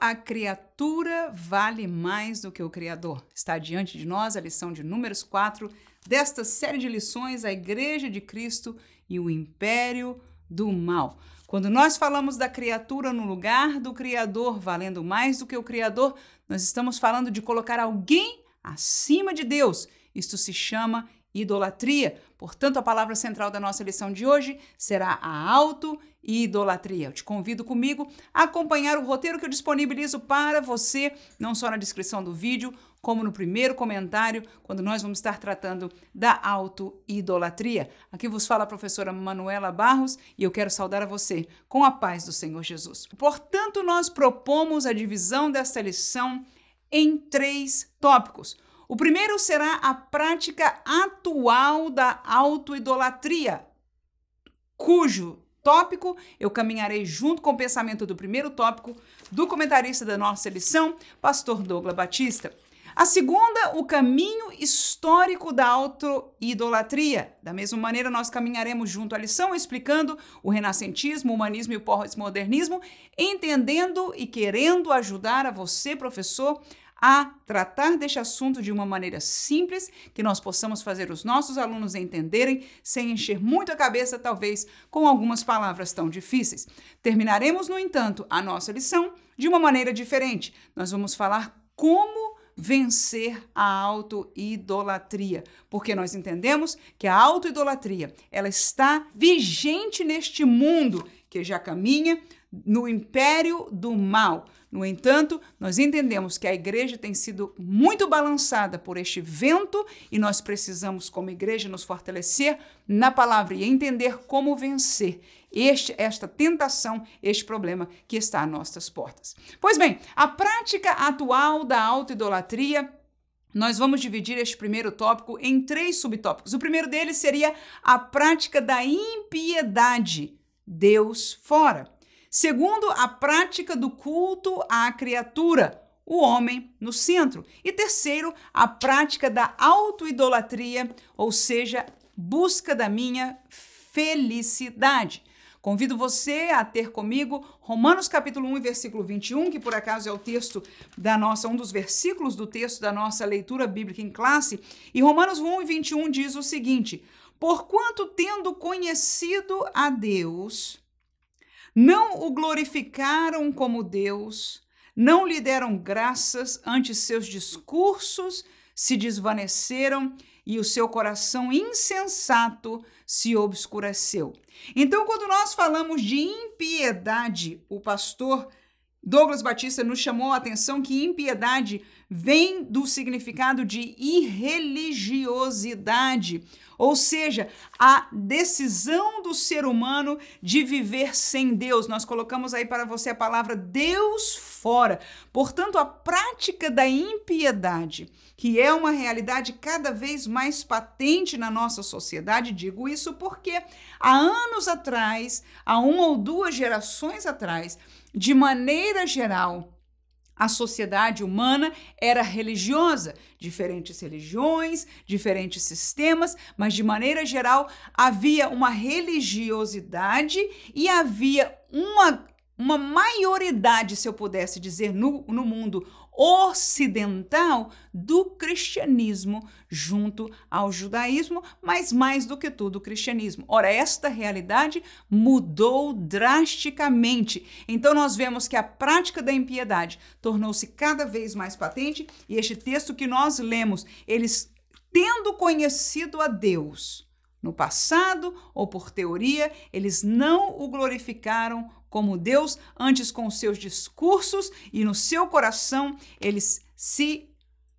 a criatura vale mais do que o Criador? Está diante de nós a lição de Números 4 desta série de lições, a Igreja de Cristo e o Império do Mal. Quando nós falamos da criatura no lugar do Criador, valendo mais do que o Criador, nós estamos falando de colocar alguém acima de Deus. Isto se chama idolatria. Portanto, a palavra central da nossa lição de hoje será a auto-idolatria. Eu te convido comigo a acompanhar o roteiro que eu disponibilizo para você, não só na descrição do vídeo, como no primeiro comentário, quando nós vamos estar tratando da auto-idolatria. Aqui vos fala a professora Manuela Barros e eu quero saudar a você com a paz do Senhor Jesus. Portanto, nós propomos a divisão desta lição em três tópicos. O primeiro será a prática atual da autoidolatria, cujo tópico eu caminharei junto com o pensamento do primeiro tópico do comentarista da nossa lição, pastor Douglas Batista. A segunda, o caminho histórico da autoidolatria. Da mesma maneira, nós caminharemos junto à lição explicando o renascentismo, o humanismo e o pós-modernismo, entendendo e querendo ajudar a você, professor, a tratar deste assunto de uma maneira simples, que nós possamos fazer os nossos alunos entenderem, sem encher muito a cabeça, talvez, com algumas palavras tão difíceis. Terminaremos, no entanto, a nossa lição de uma maneira diferente. Nós vamos falar como vencer a autoidolatria, porque nós entendemos que a autoidolatria, ela está vigente neste mundo que já caminha no império do mal. No entanto, nós entendemos que a igreja tem sido muito balançada por este vento e nós precisamos, como igreja, nos fortalecer na palavra e entender como vencer este, esta tentação, este problema que está às nossas portas. Pois bem, a prática atual da autoidolatria nós vamos dividir este primeiro tópico em três subtópicos. O primeiro deles seria a prática da impiedade, Deus fora. Segundo, a prática do culto à criatura, o homem no centro. E terceiro, a prática da autoidolatria, ou seja, busca da minha felicidade. Convido você a ter comigo Romanos capítulo 1, versículo 21, que por acaso é o texto da nossa, um dos versículos do texto da nossa leitura bíblica em classe. E Romanos 1 e 21 diz o seguinte: Porquanto tendo conhecido a Deus, não o glorificaram como Deus, não lhe deram graças, antes seus discursos se desvaneceram e o seu coração insensato se obscureceu. Então, quando nós falamos de impiedade, o pastor Douglas Batista nos chamou a atenção que impiedade vem do significado de irreligiosidade, ou seja, a decisão do ser humano de viver sem Deus. Nós colocamos aí para você a palavra Deus fora. Portanto, a prática da impiedade, que é uma realidade cada vez mais patente na nossa sociedade, digo isso porque há anos atrás, há uma ou duas gerações atrás, de maneira geral, a sociedade humana era religiosa, diferentes religiões, diferentes sistemas, mas de maneira geral havia uma religiosidade e havia uma, uma maioridade, se eu pudesse dizer, no, no mundo ocidental do cristianismo junto ao judaísmo, mas mais do que tudo o cristianismo. Ora, esta realidade mudou drasticamente. Então nós vemos que a prática da impiedade tornou-se cada vez mais patente e este texto que nós lemos, eles tendo conhecido a Deus, no passado ou por teoria, eles não o glorificaram como Deus, antes com seus discursos e no seu coração eles se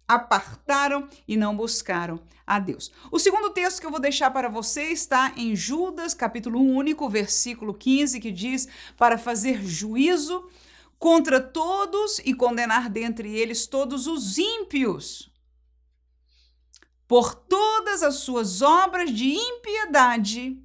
apartaram e não buscaram a Deus. O segundo texto que eu vou deixar para você está em Judas, capítulo único, versículo 15, que diz: Para fazer juízo contra todos e condenar dentre eles todos os ímpios, por todas as suas obras de impiedade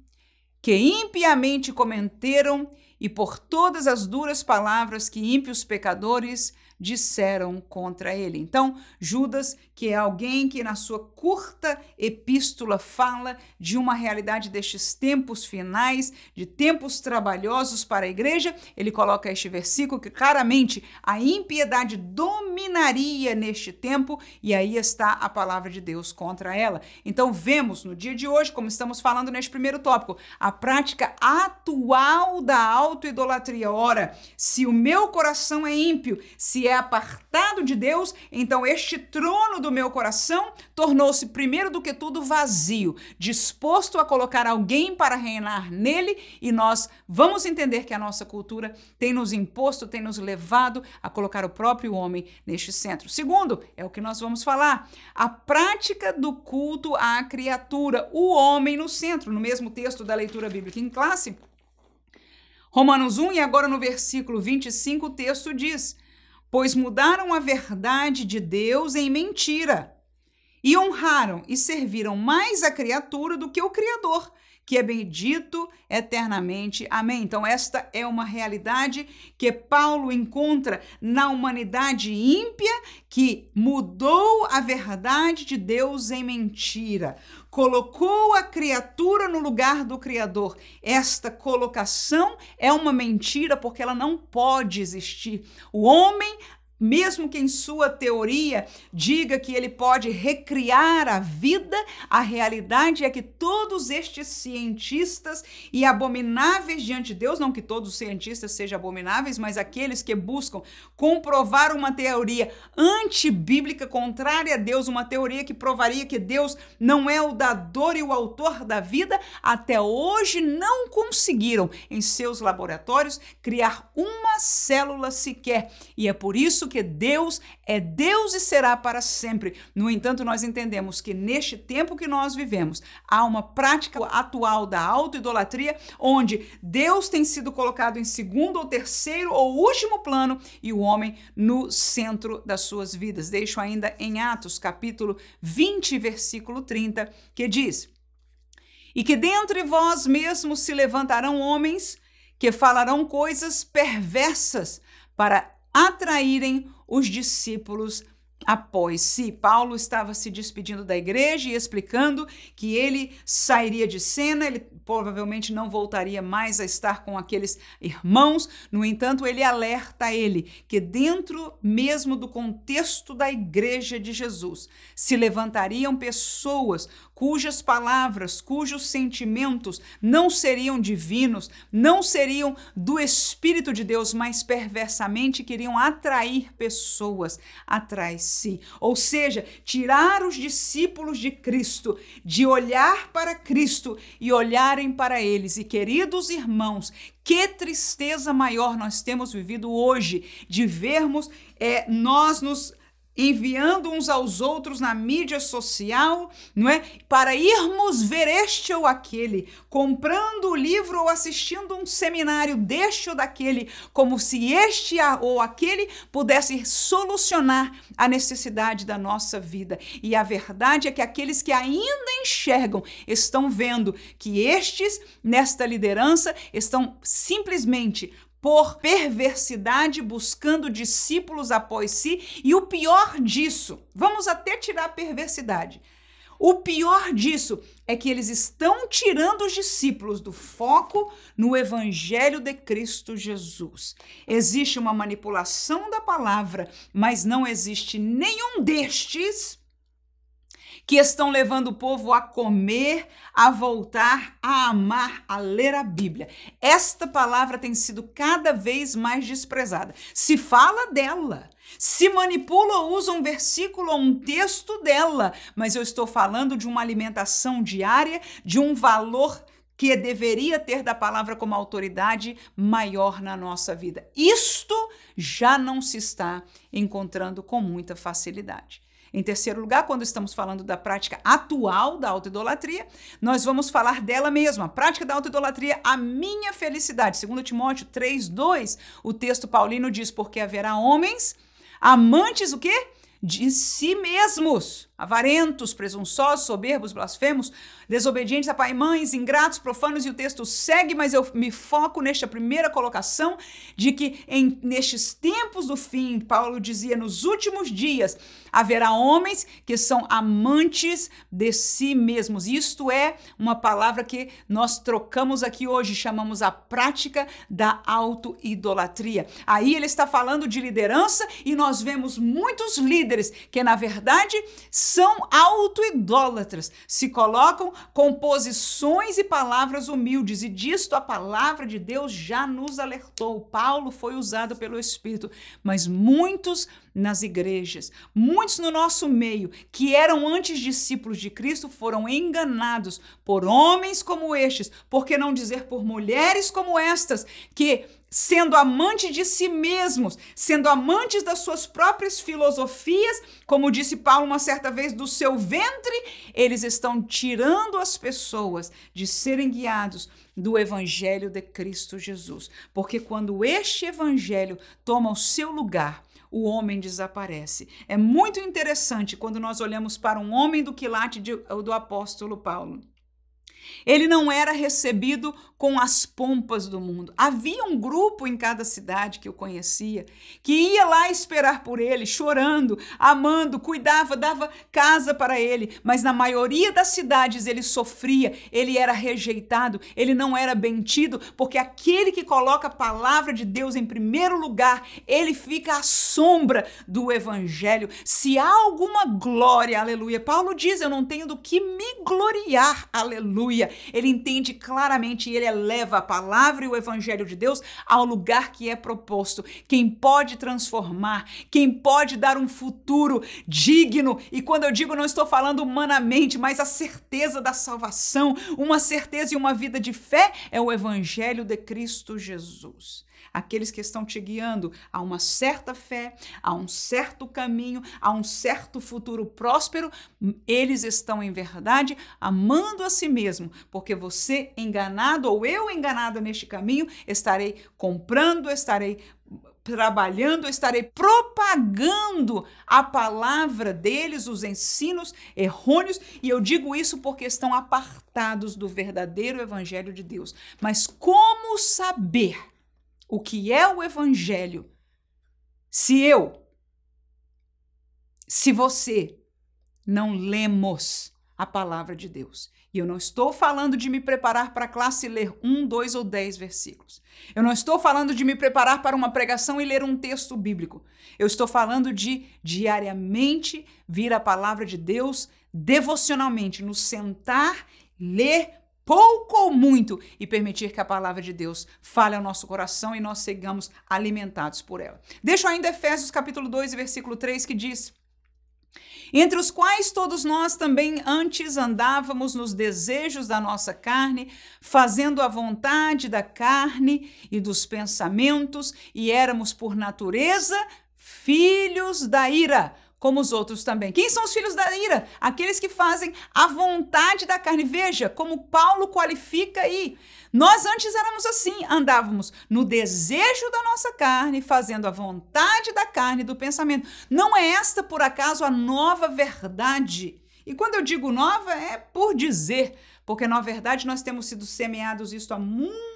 que impiamente cometeram e por todas as duras palavras que ímpios pecadores disseram contra ele. Então, Judas, que é alguém que na sua curta epístola fala de uma realidade destes tempos finais, de tempos trabalhosos para a igreja, ele coloca este versículo que claramente a impiedade dominaria neste tempo e aí está a palavra de Deus contra ela. Então, vemos no dia de hoje, como estamos falando neste primeiro tópico, a prática atual da autoidolatria. Ora, se o meu coração é ímpio, se é apartado de Deus, então este trono do meu coração tornou-se, primeiro do que tudo, vazio, disposto a colocar alguém para reinar nele, e nós vamos entender que a nossa cultura tem nos imposto, tem nos levado a colocar o próprio homem neste centro. Segundo, é o que nós vamos falar, a prática do culto à criatura, o homem no centro, no mesmo texto da leitura bíblica em classe. Romanos 1, e agora no versículo 25, o texto diz: Pois mudaram a verdade de Deus em mentira, e honraram e serviram mais a criatura do que o Criador, que é bendito eternamente. Amém. Então, esta é uma realidade que Paulo encontra na humanidade ímpia que mudou a verdade de Deus em mentira, colocou a criatura no lugar do Criador. Esta colocação é uma mentira porque ela não pode existir. O homem mesmo que em sua teoria diga que ele pode recriar a vida, a realidade é que todos estes cientistas e abomináveis diante de Deus, não que todos os cientistas sejam abomináveis, mas aqueles que buscam comprovar uma teoria antibíblica, contrária a Deus, uma teoria que provaria que Deus não é o dador e o autor da vida, até hoje não conseguiram em seus laboratórios criar uma célula sequer. E é por isso que Deus é Deus e será para sempre. No entanto, nós entendemos que neste tempo que nós vivemos, há uma prática atual da autoidolatria, onde Deus tem sido colocado em segundo ou terceiro ou último plano e o homem no centro das suas vidas. Deixo ainda em Atos, capítulo 20, versículo 30, que diz: E que dentre vós mesmos se levantarão homens que falarão coisas perversas para atraírem os discípulos após si. Paulo estava se despedindo da igreja e explicando que ele sairia de cena, ele provavelmente não voltaria mais a estar com aqueles irmãos. No entanto, ele alerta ele que dentro mesmo do contexto da igreja de Jesus se levantariam pessoas cujas palavras, cujos sentimentos não seriam divinos, não seriam do Espírito de Deus, mas perversamente queriam atrair pessoas atrás de si. Ou seja, tirar os discípulos de Cristo de olhar para Cristo e olharem para eles. E queridos irmãos, que tristeza maior nós temos vivido hoje de vermos é, nós nos enviando uns aos outros na mídia social, não é? Para irmos ver este ou aquele, comprando o livro ou assistindo um seminário deste ou daquele, como se este ou aquele pudesse solucionar a necessidade da nossa vida. E a verdade é que aqueles que ainda enxergam estão vendo que estes nesta liderança estão simplesmente por perversidade, buscando discípulos após si. E o pior disso, vamos até tirar a perversidade. O pior disso é que eles estão tirando os discípulos do foco no Evangelho de Cristo Jesus. Existe uma manipulação da palavra, mas não existe nenhum destes que estão levando o povo a comer, a voltar, a amar, a ler a Bíblia. Esta palavra tem sido cada vez mais desprezada. Se fala dela, se manipula ou usa um versículo ou um texto dela, mas eu estou falando de uma alimentação diária, de um valor que deveria ter da palavra como autoridade maior na nossa vida. Isto já não se está encontrando com muita facilidade. Em terceiro lugar, quando estamos falando da prática atual da autoidolatria, nós vamos falar dela mesma. A prática da autoidolatria, a minha felicidade. Segundo Timóteo 3:2, o texto paulino diz: "Porque haverá homens amantes o quê? De si mesmos." Avarentos, presunçosos, soberbos, blasfemos, desobedientes a pai e mães, ingratos, profanos, e o texto segue, mas eu me foco nesta primeira colocação de que em, nestes tempos do fim, Paulo dizia, nos últimos dias, haverá homens que são amantes de si mesmos. Isto é uma palavra que nós trocamos aqui hoje, chamamos a prática da auto-idolatria. Aí ele está falando de liderança e nós vemos muitos líderes que, na verdade, são auto-idólatras, se colocam com posições e palavras humildes, e disto a palavra de Deus já nos alertou. Paulo foi usado pelo Espírito, mas muitos nas igrejas. Muitos no nosso meio que eram antes discípulos de Cristo foram enganados por homens como estes, por que não dizer por mulheres como estas, que sendo amantes de si mesmos, sendo amantes das suas próprias filosofias, como disse Paulo uma certa vez, do seu ventre, eles estão tirando as pessoas de serem guiados do evangelho de Cristo Jesus. Porque quando este evangelho toma o seu lugar, o homem desaparece. É muito interessante quando nós olhamos para um homem do quilate de, do apóstolo Paulo. Ele não era recebido com as pompas do mundo. Havia um grupo em cada cidade que eu conhecia que ia lá esperar por ele, chorando, amando, cuidava, dava casa para ele, mas na maioria das cidades ele sofria, ele era rejeitado, ele não era bem tido, porque aquele que coloca a palavra de Deus em primeiro lugar, ele fica à sombra do evangelho. Se há alguma glória, aleluia, Paulo diz: Eu não tenho do que me gloriar, aleluia. Ele entende claramente e ele é leva a palavra e o evangelho de Deus ao lugar que é proposto. Quem pode transformar, quem pode dar um futuro digno. E quando eu digo, não estou falando humanamente, mas a certeza da salvação, uma certeza e uma vida de fé é o evangelho de Cristo Jesus aqueles que estão te guiando a uma certa fé, a um certo caminho, a um certo futuro próspero, eles estão em verdade amando a si mesmo, porque você enganado ou eu enganado neste caminho, estarei comprando, estarei trabalhando, estarei propagando a palavra deles, os ensinos errôneos, e eu digo isso porque estão apartados do verdadeiro evangelho de Deus. Mas como saber o que é o evangelho, se eu, se você não lemos a palavra de Deus. E eu não estou falando de me preparar para a classe e ler um, dois ou dez versículos. Eu não estou falando de me preparar para uma pregação e ler um texto bíblico. Eu estou falando de diariamente vir a palavra de Deus devocionalmente, nos sentar, ler, pouco ou muito, e permitir que a palavra de Deus fale ao nosso coração e nós sigamos alimentados por ela. Deixo ainda Efésios capítulo 2, versículo 3, que diz: entre os quais todos nós também antes andávamos nos desejos da nossa carne, fazendo a vontade da carne e dos pensamentos, e éramos por natureza filhos da ira, como os outros também. Quem são os filhos da ira? Aqueles que fazem a vontade da carne. Veja como Paulo qualifica aí. Nós antes éramos assim, andávamos no desejo da nossa carne, fazendo a vontade da carne do pensamento. Não é esta, por acaso, a nova verdade? E quando eu digo nova, é por dizer, porque na verdade nós temos sido semeados isto há muito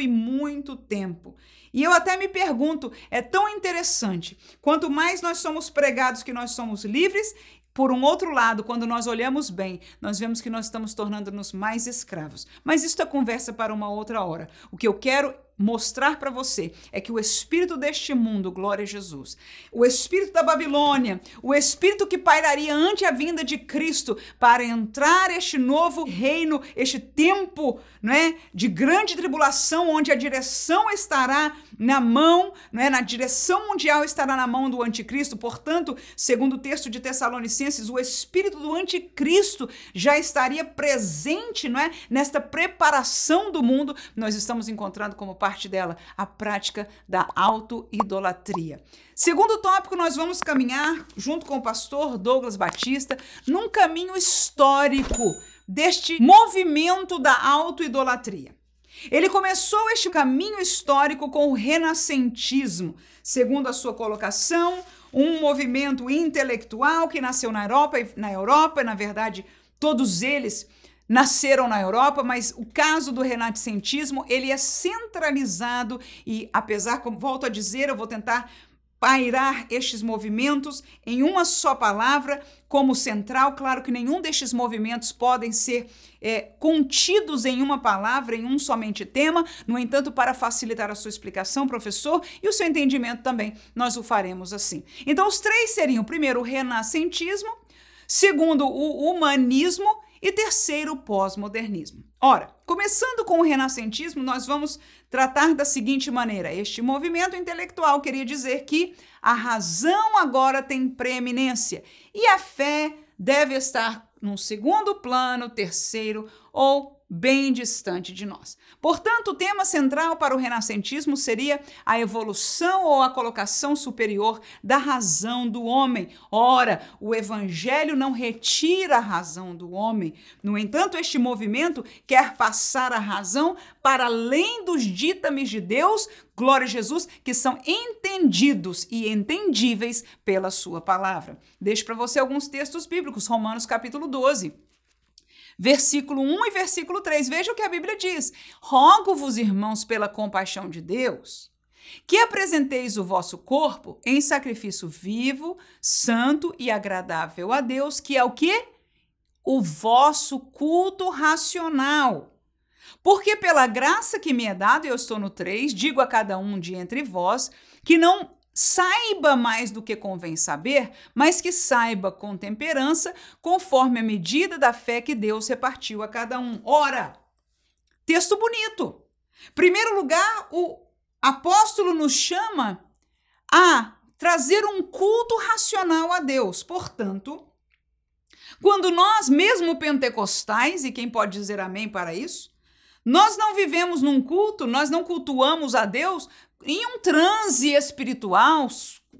e muito tempo. E eu até me pergunto, é tão interessante, quanto mais nós somos pregados que nós somos livres, por um outro lado, quando nós olhamos bem, nós vemos que nós estamos tornando-nos mais escravos. Mas isso é conversa para uma outra hora. O que eu quero mostrar para você é que o espírito deste mundo, glória a Jesus, o espírito da Babilônia, o espírito que pairaria ante a vinda de Cristo para entrar este novo reino, este tempo, não é, de grande tribulação onde a direção estará na mão, não é, na direção mundial estará na mão do anticristo. Portanto, segundo o texto de Tessalonicenses, o espírito do anticristo já estaria presente, não é, nesta preparação do mundo. Nós estamos encontrando como parte dela, a prática da auto-idolatria. Segundo tópico, nós vamos caminhar, junto com o pastor Douglas Batista, num caminho histórico deste movimento da auto-idolatria. Ele começou este caminho histórico com o renascentismo, segundo a sua colocação, um movimento intelectual que nasceu na Europa, na Europa, na verdade, todos eles nasceram na Europa, mas o caso do renascentismo, ele é centralizado e apesar, como volto a dizer, eu vou tentar pairar estes movimentos em uma só palavra como central. Claro que nenhum destes movimentos podem ser é, contidos em uma palavra, em um somente tema. No entanto, para facilitar a sua explicação, professor, e o seu entendimento também, nós o faremos assim. Então, os três seriam: primeiro, o renascentismo, segundo, o humanismo e terceiro, o pós-modernismo. Ora, começando com o renascentismo, nós vamos tratar da seguinte maneira: este movimento intelectual queria dizer que a razão agora tem preeminência e a fé deve estar num segundo plano, terceiro ou bem distante de nós. Portanto, o tema central para o renascentismo seria a evolução ou a colocação superior da razão do homem. Ora, o evangelho não retira a razão do homem. No entanto, este movimento quer passar a razão para além dos ditames de Deus, glória a Jesus, que são entendidos e entendíveis pela sua palavra. Deixo para você alguns textos bíblicos, Romanos capítulo 12 versículo 1 e versículo 3. Veja o que a Bíblia diz: Rogo-vos, irmãos, pela compaixão de Deus, que apresenteis o vosso corpo em sacrifício vivo, santo e agradável a Deus, que é o que? O vosso culto racional. Porque pela graça que me é dada, eu estou no 3, digo a cada um de entre vós, que não saiba mais do que convém saber, mas que saiba com temperança, conforme a medida da fé que Deus repartiu a cada um. Ora, texto bonito. Primeiro lugar, o apóstolo nos chama a trazer um culto racional a Deus. Portanto, quando nós, mesmo pentecostais, e quem pode dizer amém para isso, nós não vivemos num culto, nós não cultuamos a Deus em um transe espiritual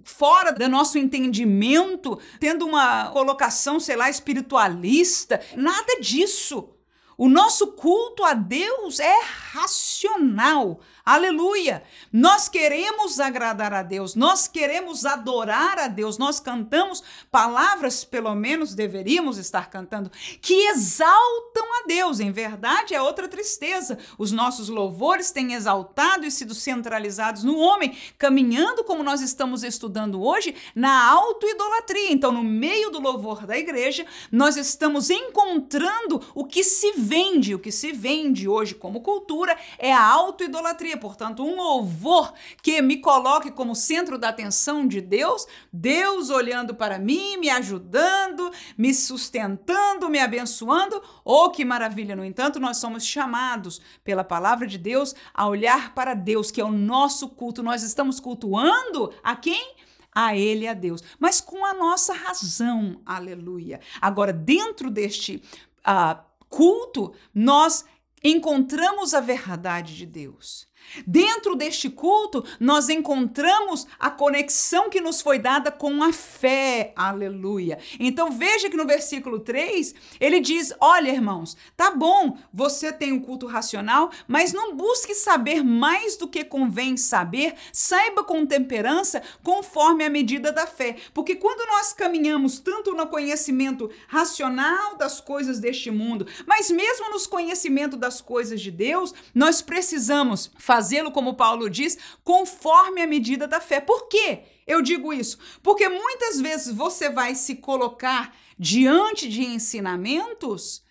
fora do nosso entendimento, tendo uma colocação, sei lá, espiritualista, nada disso. O nosso culto a Deus é racional. Aleluia! Nós queremos agradar a Deus, nós queremos adorar a Deus, nós cantamos palavras, pelo menos deveríamos estar cantando, que exaltam a Deus. Em verdade, é outra tristeza. Os nossos louvores têm exaltado e sido centralizados no homem, caminhando como nós estamos estudando hoje, na autoidolatria. Então, no meio do louvor da igreja, nós estamos encontrando o que se vende, o que se vende hoje como cultura é a autoidolatria portanto, um louvor que me coloque como centro da atenção de Deus, Deus olhando para mim, me ajudando, me sustentando, me abençoando. Oh, que maravilha! No entanto, nós somos chamados pela palavra de Deus a olhar para Deus, que é o nosso culto. Nós estamos cultuando a quem? a Ele, a Deus, mas com a nossa razão, aleluia. Agora, dentro deste uh, culto, nós encontramos a verdade de Deus. Dentro deste culto, nós encontramos a conexão que nos foi dada com a fé. Aleluia. Então veja que no versículo 3, ele diz: "Olha, irmãos, tá bom, você tem um culto racional, mas não busque saber mais do que convém saber, saiba com temperança, conforme a medida da fé". Porque quando nós caminhamos tanto no conhecimento racional das coisas deste mundo, mas mesmo nos conhecimento das coisas de Deus, nós precisamos fazê-lo, como Paulo diz, conforme a medida da fé. Por quê? Eu digo isso porque muitas vezes você vai se colocar diante de ensinamentos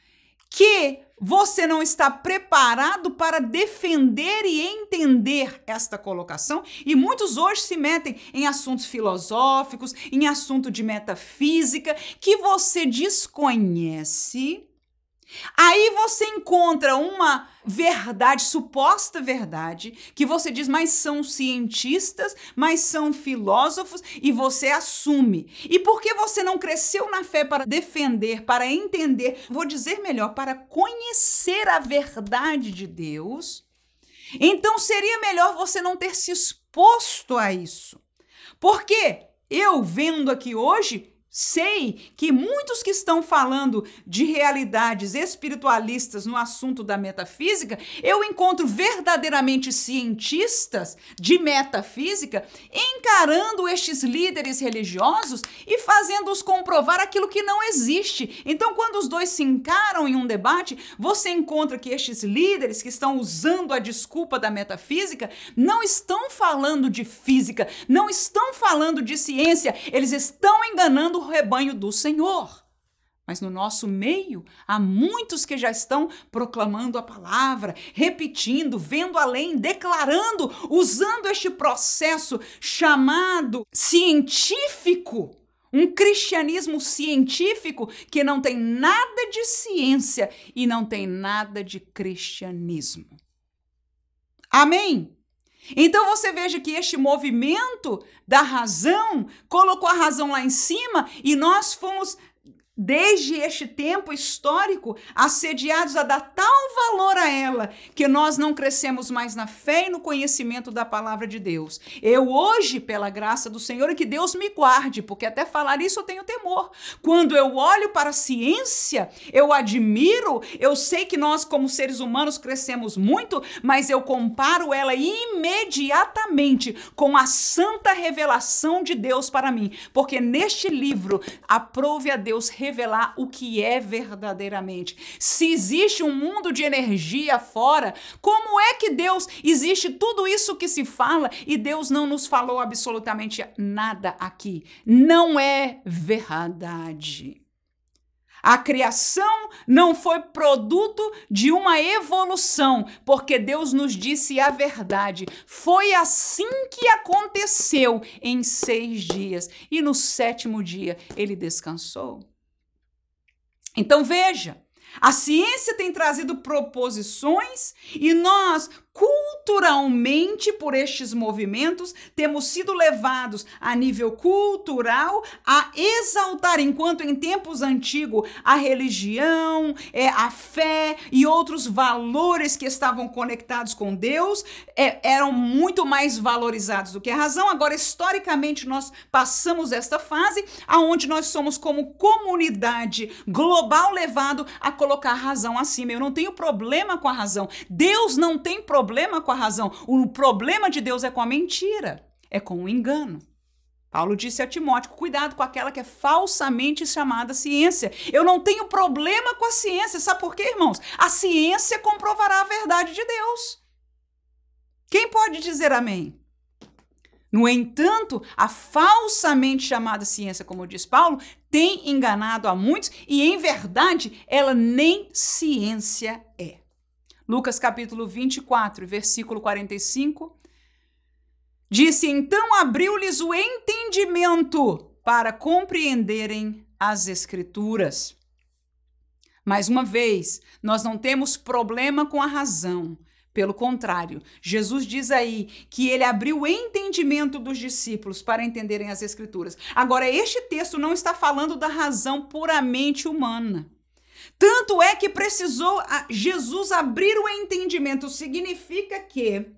que você não está preparado para defender e entender esta colocação, e muitos hoje se metem em assuntos filosóficos, em assunto de metafísica que você desconhece Aí você encontra uma verdade, suposta verdade, que você diz, mas são cientistas, mas são filósofos, e você assume. E porque você não cresceu na fé para defender, para entender, vou dizer melhor, para conhecer a verdade de Deus, então seria melhor você não ter se exposto a isso. Porque eu vendo aqui hoje, sei que muitos que estão falando de realidades espiritualistas no assunto da metafísica, eu encontro verdadeiramente cientistas de metafísica encarando estes líderes religiosos e fazendo-os comprovar aquilo que não existe. Então, quando os dois se encaram em um debate, você encontra que estes líderes que estão usando a desculpa da metafísica não estão falando de física, não estão falando de ciência, eles estão enganando o rebanho do Senhor. Mas no nosso meio há muitos que já estão proclamando a palavra, repetindo, vendo além, declarando, usando este processo chamado científico, um cristianismo científico que não tem nada de ciência e não tem nada de cristianismo. Amém? Então você veja que este movimento da razão colocou a razão lá em cima e nós fomos desde este tempo histórico, assediados a dar tal valor a ela, que nós não crescemos mais na fé e no conhecimento da palavra de Deus. Eu hoje, pela graça do Senhor, e que Deus me guarde, porque até falar isso eu tenho temor. Quando eu olho para a ciência, eu admiro, eu sei que nós, como seres humanos, crescemos muito, mas eu comparo ela imediatamente com a santa revelação de Deus para mim, porque neste livro, aprove a Deus revelar o que é verdadeiramente. Se existe um mundo de energia fora, como é que Deus existe tudo isso que se fala e Deus não nos falou absolutamente nada aqui? Não é verdade. A criação não foi produto de uma evolução, porque Deus nos disse a verdade. Foi assim que aconteceu em seis dias, e no sétimo dia ele descansou. Então veja, a ciência tem trazido proposições e nós culturalmente, por estes movimentos, temos sido levados a nível cultural a exaltar, enquanto em tempos antigos a religião, é, a fé e outros valores que estavam conectados com Deus é, eram muito mais valorizados do que a razão. Agora, historicamente, nós passamos esta fase aonde nós somos como comunidade global levado a colocar a razão acima. Eu não tenho problema com a razão. Deus não tem problema problema com a razão. O problema de Deus é com a mentira, é com o engano. Paulo disse a Timóteo: cuidado com aquela que é falsamente chamada ciência. Eu não tenho problema com a ciência. Sabe por quê, irmãos? A ciência comprovará a verdade de Deus. Quem pode dizer amém? No entanto, a falsamente chamada ciência, como diz Paulo, tem enganado a muitos e, em verdade, ela nem ciência é. Lucas capítulo 24, versículo 45. Disse: Então abriu-lhes o entendimento para compreenderem as Escrituras. Mais uma vez, nós não temos problema com a razão. Pelo contrário, Jesus diz aí que ele abriu o entendimento dos discípulos para entenderem as Escrituras. Agora, este texto não está falando da razão puramente humana. Tanto é que precisou Jesus abrir o entendimento. Significa que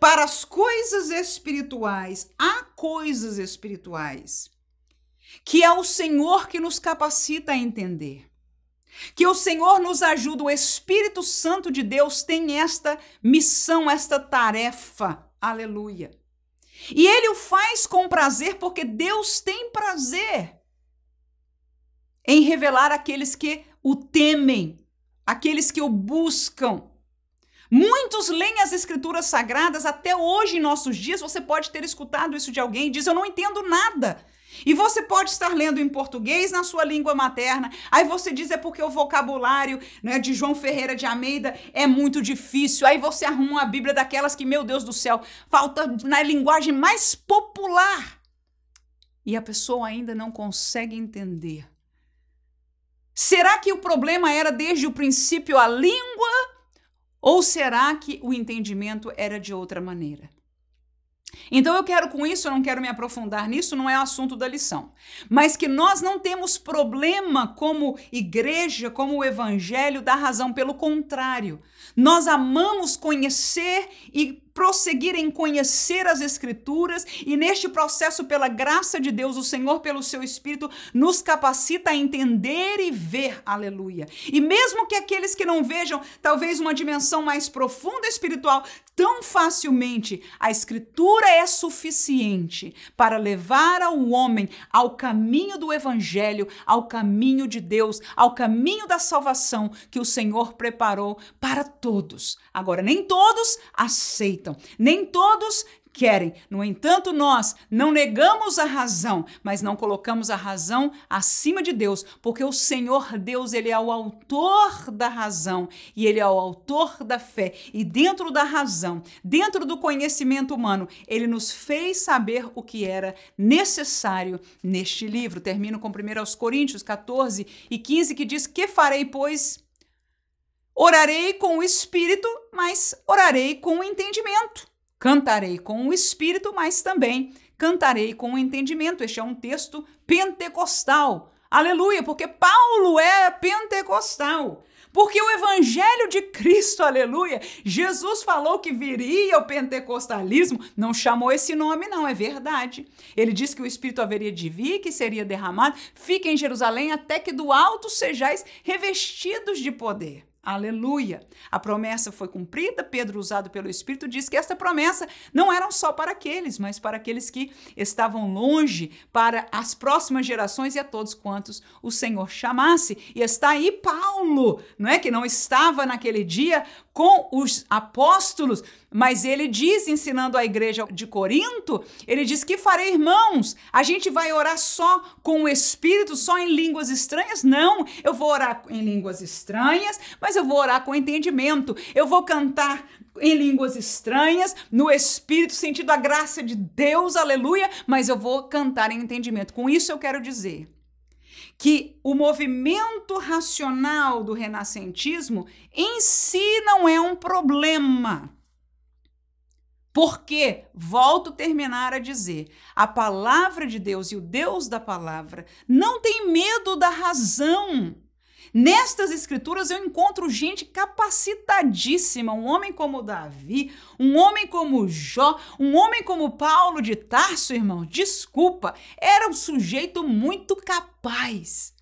para as coisas espirituais, há coisas espirituais que é o Senhor que nos capacita a entender. Que o Senhor nos ajuda, o Espírito Santo de Deus tem esta missão, esta tarefa. Aleluia. E ele o faz com prazer porque Deus tem prazer em revelar aqueles que o temem, aqueles que o buscam. Muitos leem as escrituras sagradas até hoje em nossos dias. Você pode ter escutado isso de alguém e diz: Eu não entendo nada. E você pode estar lendo em português na sua língua materna. Aí você diz é porque o vocabulário né, de João Ferreira de Almeida é muito difícil. Aí você arruma uma Bíblia daquelas que, meu Deus do céu, falta na linguagem mais popular. E a pessoa ainda não consegue entender Será que o problema era desde o princípio a língua? Ou será que o entendimento era de outra maneira? Então eu quero com isso, eu não quero me aprofundar nisso, não é o assunto da lição. Mas que nós não temos problema como igreja, como o evangelho da razão, pelo contrário. Nós amamos conhecer e prosseguir em conhecer as Escrituras e neste processo, pela graça de Deus, o Senhor, pelo seu Espírito, nos capacita a entender e ver, aleluia. E mesmo que aqueles que não vejam talvez uma dimensão mais profunda espiritual, tão facilmente, a Escritura é suficiente para levar ao homem ao caminho do Evangelho, ao caminho de Deus, ao caminho da salvação que o Senhor preparou para todos. Agora, nem todos aceitam, nem todos querem. No entanto, nós não negamos a razão, mas não colocamos a razão acima de Deus, porque o Senhor Deus, ele é o autor da razão e ele é o autor da fé. E dentro da razão, dentro do conhecimento humano, ele nos fez saber o que era necessário neste livro. Termino com 1 Coríntios 14 e 15 que diz: "Que farei, pois? Orarei com o espírito, mas orarei com o entendimento." Cantarei com o espírito, mas também cantarei com o entendimento. Este é um texto pentecostal. Aleluia, porque Paulo é pentecostal. Porque o evangelho de Cristo, aleluia, Jesus falou que viria o pentecostalismo, não chamou esse nome, não, é verdade. Ele disse que o Espírito haveria de vir, que seria derramado. Fique em Jerusalém até que do alto sejais revestidos de poder. Aleluia! A promessa foi cumprida. Pedro, usado pelo Espírito, diz que esta promessa não era só para aqueles, mas para aqueles que estavam longe, para as próximas gerações e a todos quantos o Senhor chamasse. E está aí Paulo, não é que não estava naquele dia com os apóstolos, mas ele diz, ensinando a igreja de Corinto, ele diz que farei irmãos, a gente vai orar só com o Espírito, só em línguas estranhas? Não, eu vou orar em línguas estranhas, mas eu vou orar com entendimento, eu vou cantar em línguas estranhas, no Espírito, sentindo a graça de Deus, aleluia, mas eu vou cantar em entendimento. Com isso eu quero dizer que o movimento racional do renascentismo em si não é um problema. Porque, volto a terminar a dizer, a palavra de Deus e o Deus da palavra não tem medo da razão. Nestas escrituras eu encontro gente capacitadíssima, um homem como Davi, um homem como Jó, um homem como Paulo de Tarso, irmão. Desculpa, era um sujeito muito capaz.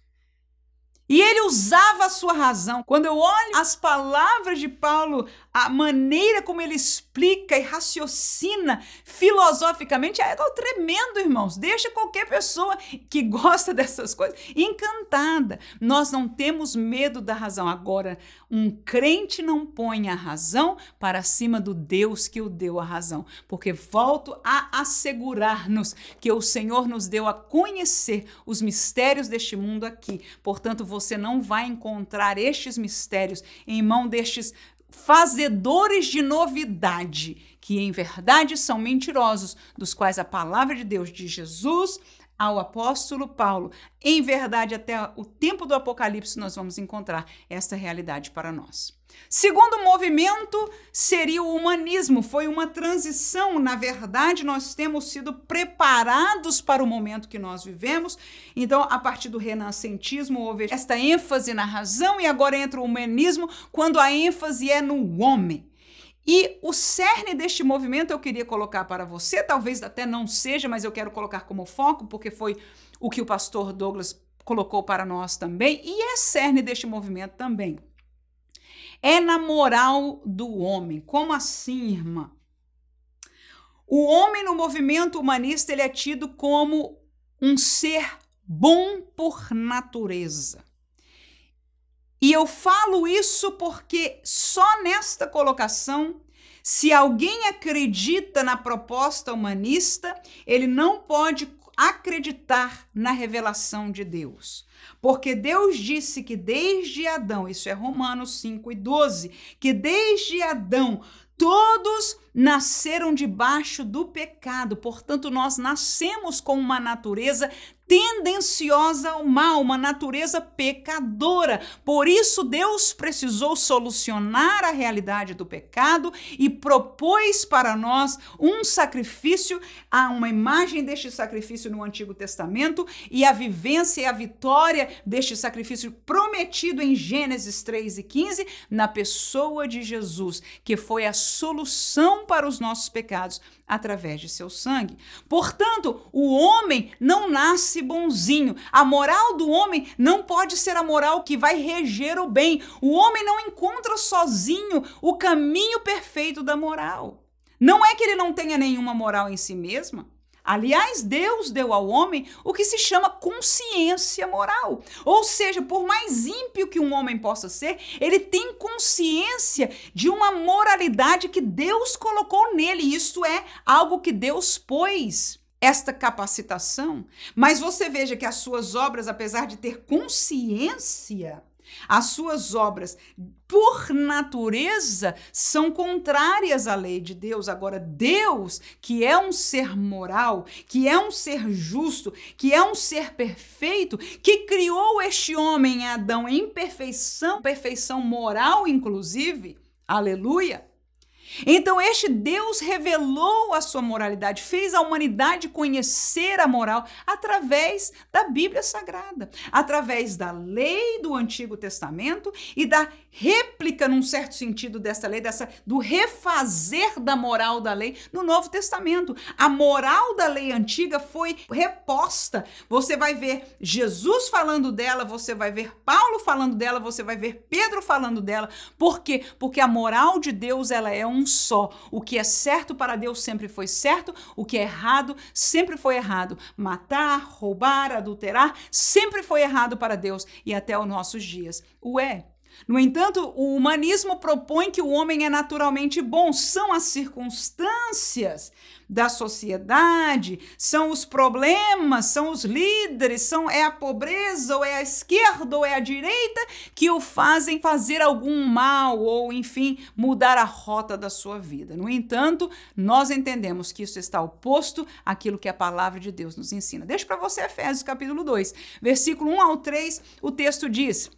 E ele usava a sua razão. Quando eu olho as palavras de Paulo, a maneira como ele explica e raciocina filosoficamente, é tremendo, irmãos. Deixa qualquer pessoa que gosta dessas coisas encantada. Nós não temos medo da razão. Agora, um crente não põe a razão para cima do Deus que o deu a razão, porque volto a assegurar-nos que o Senhor nos deu a conhecer os mistérios deste mundo aqui. Portanto, você não vai encontrar estes mistérios em mão destes fazedores de novidade, que em verdade são mentirosos, dos quais a palavra de Deus de Jesus ao apóstolo Paulo, em verdade até o tempo do Apocalipse nós vamos encontrar esta realidade para nós. Segundo movimento seria o humanismo, foi uma transição, na verdade, nós temos sido preparados para o momento que nós vivemos. Então, a partir do renascentismo houve esta ênfase na razão e agora entra o humanismo, quando a ênfase é no homem. E o cerne deste movimento eu queria colocar para você, talvez até não seja, mas eu quero colocar como foco, porque foi o que o pastor Douglas colocou para nós também, e é cerne deste movimento também é na moral do homem. Como assim, irmã? O homem no movimento humanista ele é tido como um ser bom por natureza. E eu falo isso porque só nesta colocação, se alguém acredita na proposta humanista, ele não pode acreditar na revelação de Deus. Porque Deus disse que desde Adão, isso é Romanos 5 e 12, que desde Adão todos nasceram debaixo do pecado, portanto, nós nascemos com uma natureza tendenciosa ao mal, uma natureza pecadora. Por isso, Deus precisou solucionar a realidade do pecado e propôs para nós um sacrifício, há uma imagem deste sacrifício no Antigo Testamento e a vivência e a vitória deste sacrifício prometido em Gênesis 3 e 15 na pessoa de Jesus, que foi a solução para os nossos pecados através de seu sangue. Portanto, o homem não nasce bonzinho. A moral do homem não pode ser a moral que vai reger o bem. O homem não encontra sozinho o caminho perfeito da moral. Não é que ele não tenha nenhuma moral em si mesma. Aliás, Deus deu ao homem o que se chama consciência moral. Ou seja, por mais ímpio que um homem possa ser, ele tem consciência de uma moralidade que Deus colocou nele. Isso é algo que Deus pôs esta capacitação. Mas você veja que as suas obras, apesar de ter consciência, as suas obras, por natureza, são contrárias à lei de Deus. Agora, Deus, que é um ser moral, que é um ser justo, que é um ser perfeito, que criou este homem, Adão, em perfeição, perfeição moral, inclusive, aleluia então, este Deus revelou a sua moralidade, fez a humanidade conhecer a moral através da Bíblia Sagrada, através da lei do Antigo Testamento e da réplica, num certo sentido, dessa lei, dessa, do refazer da moral da lei no Novo Testamento. A moral da lei antiga foi reposta. Você vai ver Jesus falando dela, você vai ver Paulo falando dela, você vai ver Pedro falando dela. Por quê? Porque a moral de Deus ela é um só. O que é certo para Deus sempre foi certo, o que é errado sempre foi errado. Matar, roubar, adulterar sempre foi errado para Deus e até os nossos dias. Ué, no entanto, o humanismo propõe que o homem é naturalmente bom, são as circunstâncias da sociedade, são os problemas, são os líderes, são é a pobreza ou é a esquerda ou é a direita que o fazem fazer algum mal ou enfim, mudar a rota da sua vida. No entanto, nós entendemos que isso está oposto àquilo que a palavra de Deus nos ensina. Deixa para você Efésios capítulo 2, versículo 1 ao 3, o texto diz: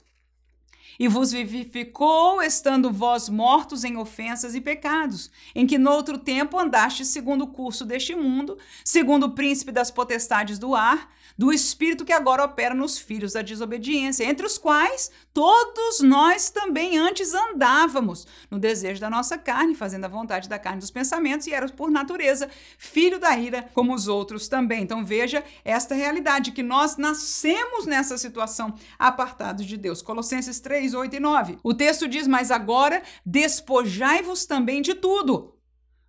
e vos vivificou, estando vós mortos em ofensas e pecados, em que noutro tempo andastes segundo o curso deste mundo, segundo o príncipe das potestades do ar, do espírito que agora opera nos filhos da desobediência, entre os quais todos nós também antes andávamos no desejo da nossa carne, fazendo a vontade da carne dos pensamentos, e éramos por natureza filho da ira, como os outros também. Então veja esta realidade que nós nascemos nessa situação apartados de Deus. Colossenses 3 3, 8 e 9. O texto diz: Mas agora despojai-vos também de tudo: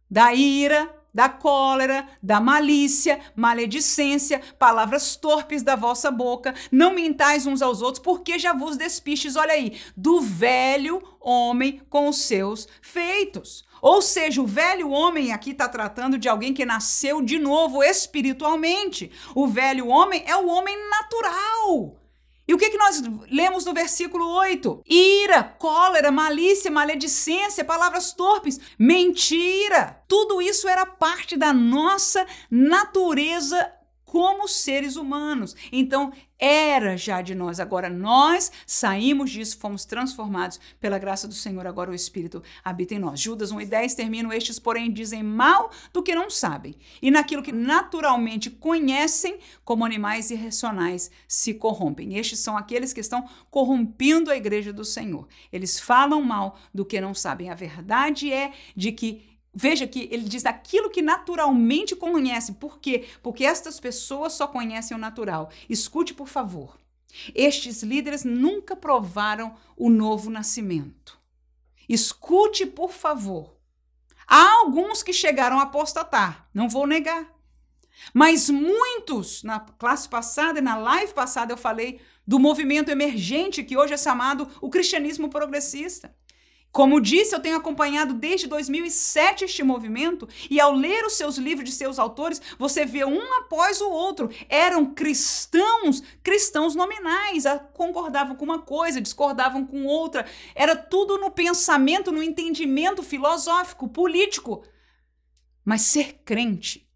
da ira, da cólera, da malícia, maledicência, palavras torpes da vossa boca. Não mintais uns aos outros, porque já vos despistes, olha aí, do velho homem com os seus feitos. Ou seja, o velho homem aqui está tratando de alguém que nasceu de novo espiritualmente. O velho homem é o homem natural. E o que, que nós lemos no versículo 8? Ira, cólera, malícia, maledicência, palavras torpes, mentira. Tudo isso era parte da nossa natureza como seres humanos. Então, era já de nós. Agora nós saímos disso, fomos transformados pela graça do Senhor. Agora o Espírito habita em nós. Judas 1 e 10 terminam: Estes, porém, dizem mal do que não sabem, e naquilo que naturalmente conhecem, como animais irracionais, se corrompem. Estes são aqueles que estão corrompendo a igreja do Senhor. Eles falam mal do que não sabem. A verdade é de que Veja que ele diz aquilo que naturalmente conhece. Por quê? Porque estas pessoas só conhecem o natural. Escute, por favor. Estes líderes nunca provaram o novo nascimento. Escute, por favor. Há alguns que chegaram a apostatar, não vou negar. Mas muitos, na classe passada e na live passada, eu falei do movimento emergente que hoje é chamado o cristianismo progressista. Como disse, eu tenho acompanhado desde 2007 este movimento e ao ler os seus livros de seus autores, você vê um após o outro. Eram cristãos, cristãos nominais, concordavam com uma coisa, discordavam com outra. Era tudo no pensamento, no entendimento filosófico, político. Mas ser crente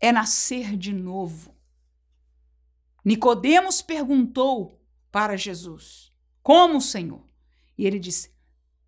é nascer de novo. Nicodemos perguntou para Jesus: Como, Senhor? E ele disse: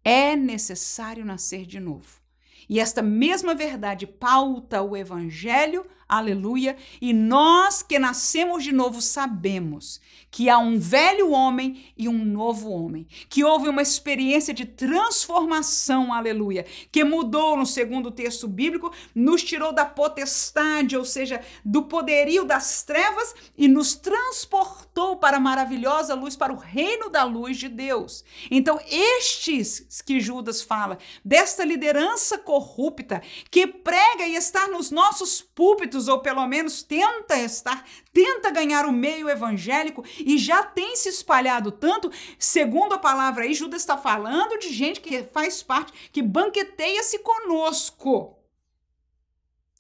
é necessário nascer de novo. E esta mesma verdade pauta o evangelho Aleluia. E nós que nascemos de novo sabemos que há um velho homem e um novo homem, que houve uma experiência de transformação, aleluia, que mudou no segundo texto bíblico, nos tirou da potestade, ou seja, do poderio das trevas e nos transportou para a maravilhosa luz, para o reino da luz de Deus. Então, estes que Judas fala, desta liderança corrupta que prega e está nos nossos púlpitos, ou pelo menos tenta estar, tenta ganhar o meio evangélico e já tem se espalhado tanto, segundo a palavra aí, Judas está falando de gente que faz parte, que banqueteia-se conosco.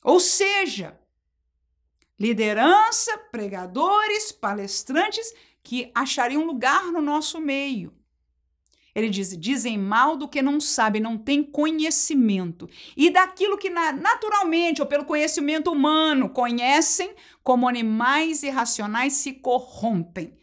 Ou seja, liderança, pregadores, palestrantes que achariam lugar no nosso meio. Ele diz: dizem mal do que não sabem, não têm conhecimento. E daquilo que naturalmente, ou pelo conhecimento humano, conhecem, como animais irracionais se corrompem.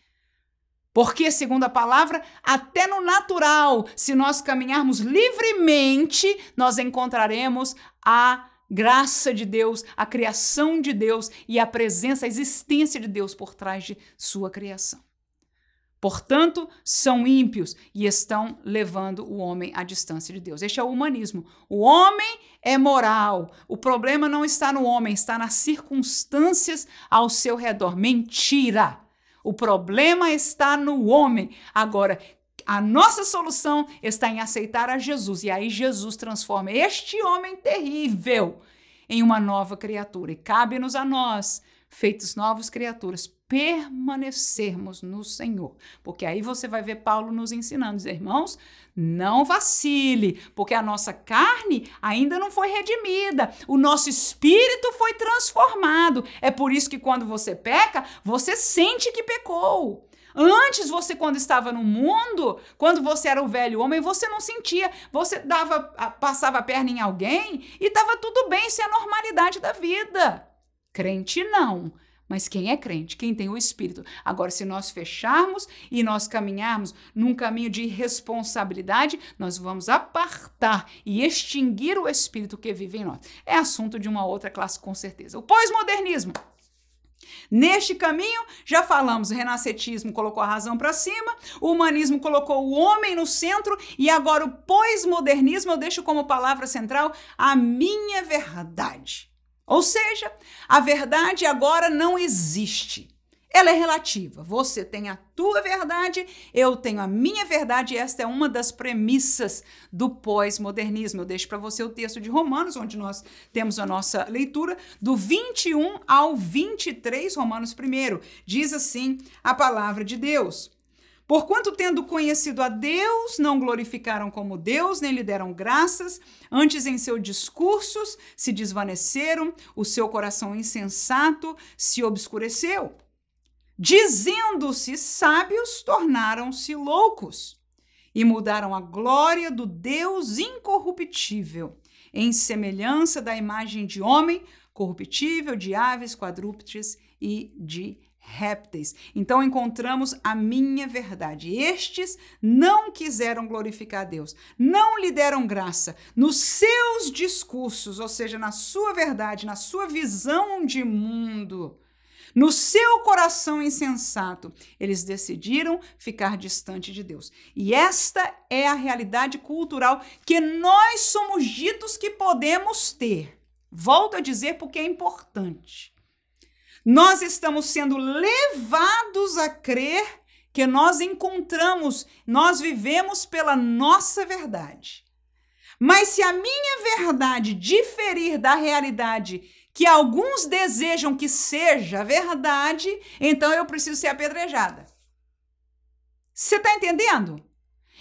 Porque, segundo a palavra, até no natural, se nós caminharmos livremente, nós encontraremos a graça de Deus, a criação de Deus e a presença, a existência de Deus por trás de sua criação. Portanto, são ímpios e estão levando o homem à distância de Deus. Este é o humanismo. O homem é moral. O problema não está no homem, está nas circunstâncias ao seu redor. Mentira! O problema está no homem. Agora, a nossa solução está em aceitar a Jesus. E aí Jesus transforma este homem terrível em uma nova criatura. E cabe-nos a nós, feitos novas criaturas, permanecermos no Senhor. Porque aí você vai ver Paulo nos ensinando, irmãos, não vacile, porque a nossa carne ainda não foi redimida, o nosso espírito foi transformado. É por isso que quando você peca, você sente que pecou. Antes você quando estava no mundo, quando você era o velho homem, você não sentia, você dava passava a perna em alguém e estava tudo bem, isso é a normalidade da vida. Crente não. Mas quem é crente, quem tem o Espírito. Agora, se nós fecharmos e nós caminharmos num caminho de responsabilidade, nós vamos apartar e extinguir o Espírito que vive em nós. É assunto de uma outra classe, com certeza. O pós-modernismo. Neste caminho, já falamos, o renacetismo colocou a razão para cima, o humanismo colocou o homem no centro e agora o pós-modernismo eu deixo como palavra central a minha verdade. Ou seja, a verdade agora não existe. Ela é relativa. Você tem a tua verdade, eu tenho a minha verdade, esta é uma das premissas do pós-modernismo. Eu deixo para você o texto de Romanos, onde nós temos a nossa leitura, do 21 ao 23, Romanos 1. Diz assim a palavra de Deus. Porquanto, tendo conhecido a Deus, não glorificaram como Deus, nem lhe deram graças, antes em seus discursos se desvaneceram, o seu coração insensato se obscureceu. Dizendo-se sábios, tornaram-se loucos e mudaram a glória do Deus incorruptível, em semelhança da imagem de homem, corruptível, de aves, quadrúpedes e de répteis. Então encontramos a minha verdade. Estes não quiseram glorificar a Deus, não lhe deram graça nos seus discursos, ou seja, na sua verdade, na sua visão de mundo. No seu coração insensato, eles decidiram ficar distante de Deus. E esta é a realidade cultural que nós somos ditos que podemos ter. Volto a dizer porque é importante. Nós estamos sendo levados a crer que nós encontramos, nós vivemos pela nossa verdade. Mas se a minha verdade diferir da realidade que alguns desejam que seja verdade, então eu preciso ser apedrejada. Você está entendendo?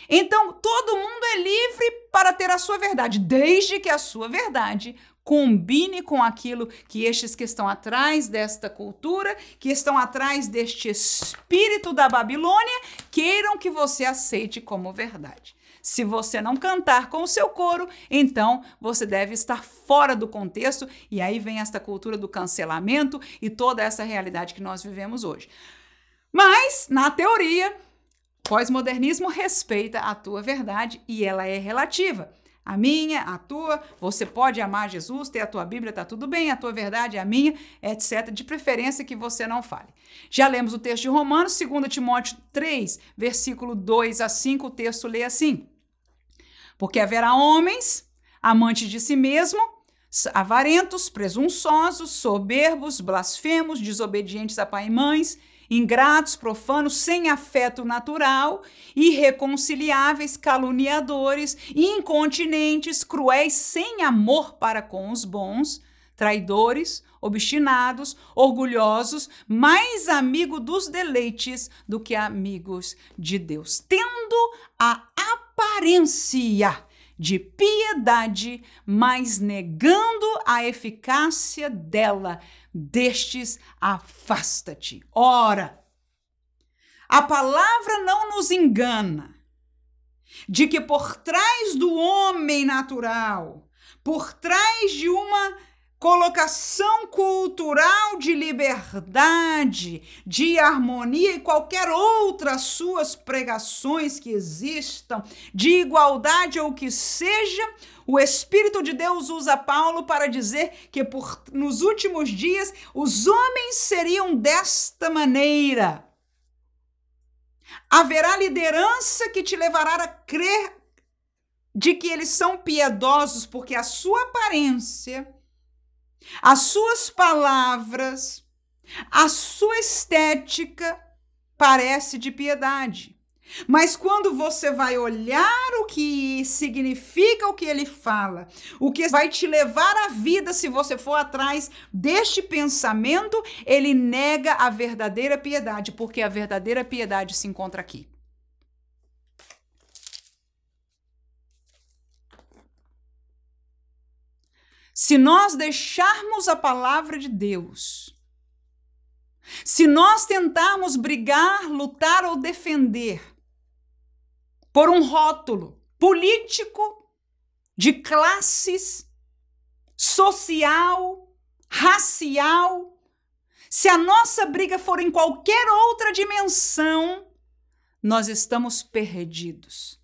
Então todo mundo é livre para ter a sua verdade, desde que a sua verdade combine com aquilo que estes que estão atrás desta cultura, que estão atrás deste espírito da Babilônia, queiram que você aceite como verdade. Se você não cantar com o seu coro, então você deve estar fora do contexto, e aí vem esta cultura do cancelamento e toda essa realidade que nós vivemos hoje. Mas, na teoria, pós-modernismo respeita a tua verdade e ela é relativa. A minha, a tua. Você pode amar Jesus, ter a tua Bíblia, tá tudo bem, a tua verdade é a minha, etc. De preferência que você não fale. Já lemos o texto de Romanos, 2 Timóteo 3, versículo 2 a 5, o texto lê assim: Porque haverá homens amantes de si mesmo, avarentos, presunçosos, soberbos, blasfemos, desobedientes a pai e mães ingratos, profanos, sem afeto natural, irreconciliáveis, caluniadores, incontinentes, cruéis, sem amor para com os bons, traidores, obstinados, orgulhosos, mais amigo dos deleites do que amigos de Deus, tendo a aparência de piedade, mas negando a eficácia dela destes afasta-te. Ora, a palavra não nos engana de que por trás do homem natural, por trás de uma colocação cultural de liberdade, de harmonia e qualquer outras suas pregações que existam, de igualdade ou que seja, o Espírito de Deus usa Paulo para dizer que por, nos últimos dias os homens seriam desta maneira. Haverá liderança que te levará a crer de que eles são piedosos, porque a sua aparência, as suas palavras, a sua estética parece de piedade. Mas quando você vai olhar o que significa o que ele fala, o que vai te levar à vida se você for atrás deste pensamento, ele nega a verdadeira piedade, porque a verdadeira piedade se encontra aqui. Se nós deixarmos a palavra de Deus, se nós tentarmos brigar, lutar ou defender por um rótulo político, de classes, social, racial. Se a nossa briga for em qualquer outra dimensão, nós estamos perdidos,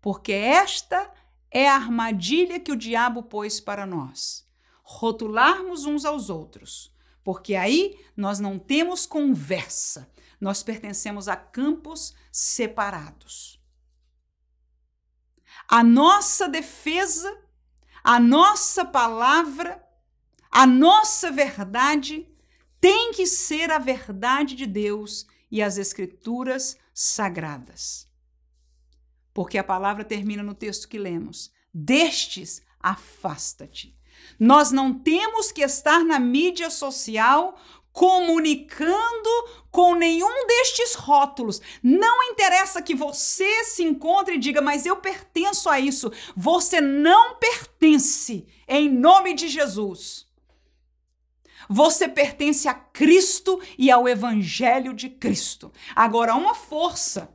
porque esta é a armadilha que o diabo pôs para nós. Rotularmos uns aos outros, porque aí nós não temos conversa, nós pertencemos a campos separados. A nossa defesa, a nossa palavra, a nossa verdade tem que ser a verdade de Deus e as Escrituras sagradas. Porque a palavra termina no texto que lemos: Destes afasta-te. Nós não temos que estar na mídia social comunicando com nenhum destes rótulos. Não interessa que você se encontre e diga, mas eu pertenço a isso. Você não pertence, em nome de Jesus. Você pertence a Cristo e ao Evangelho de Cristo. Agora, uma força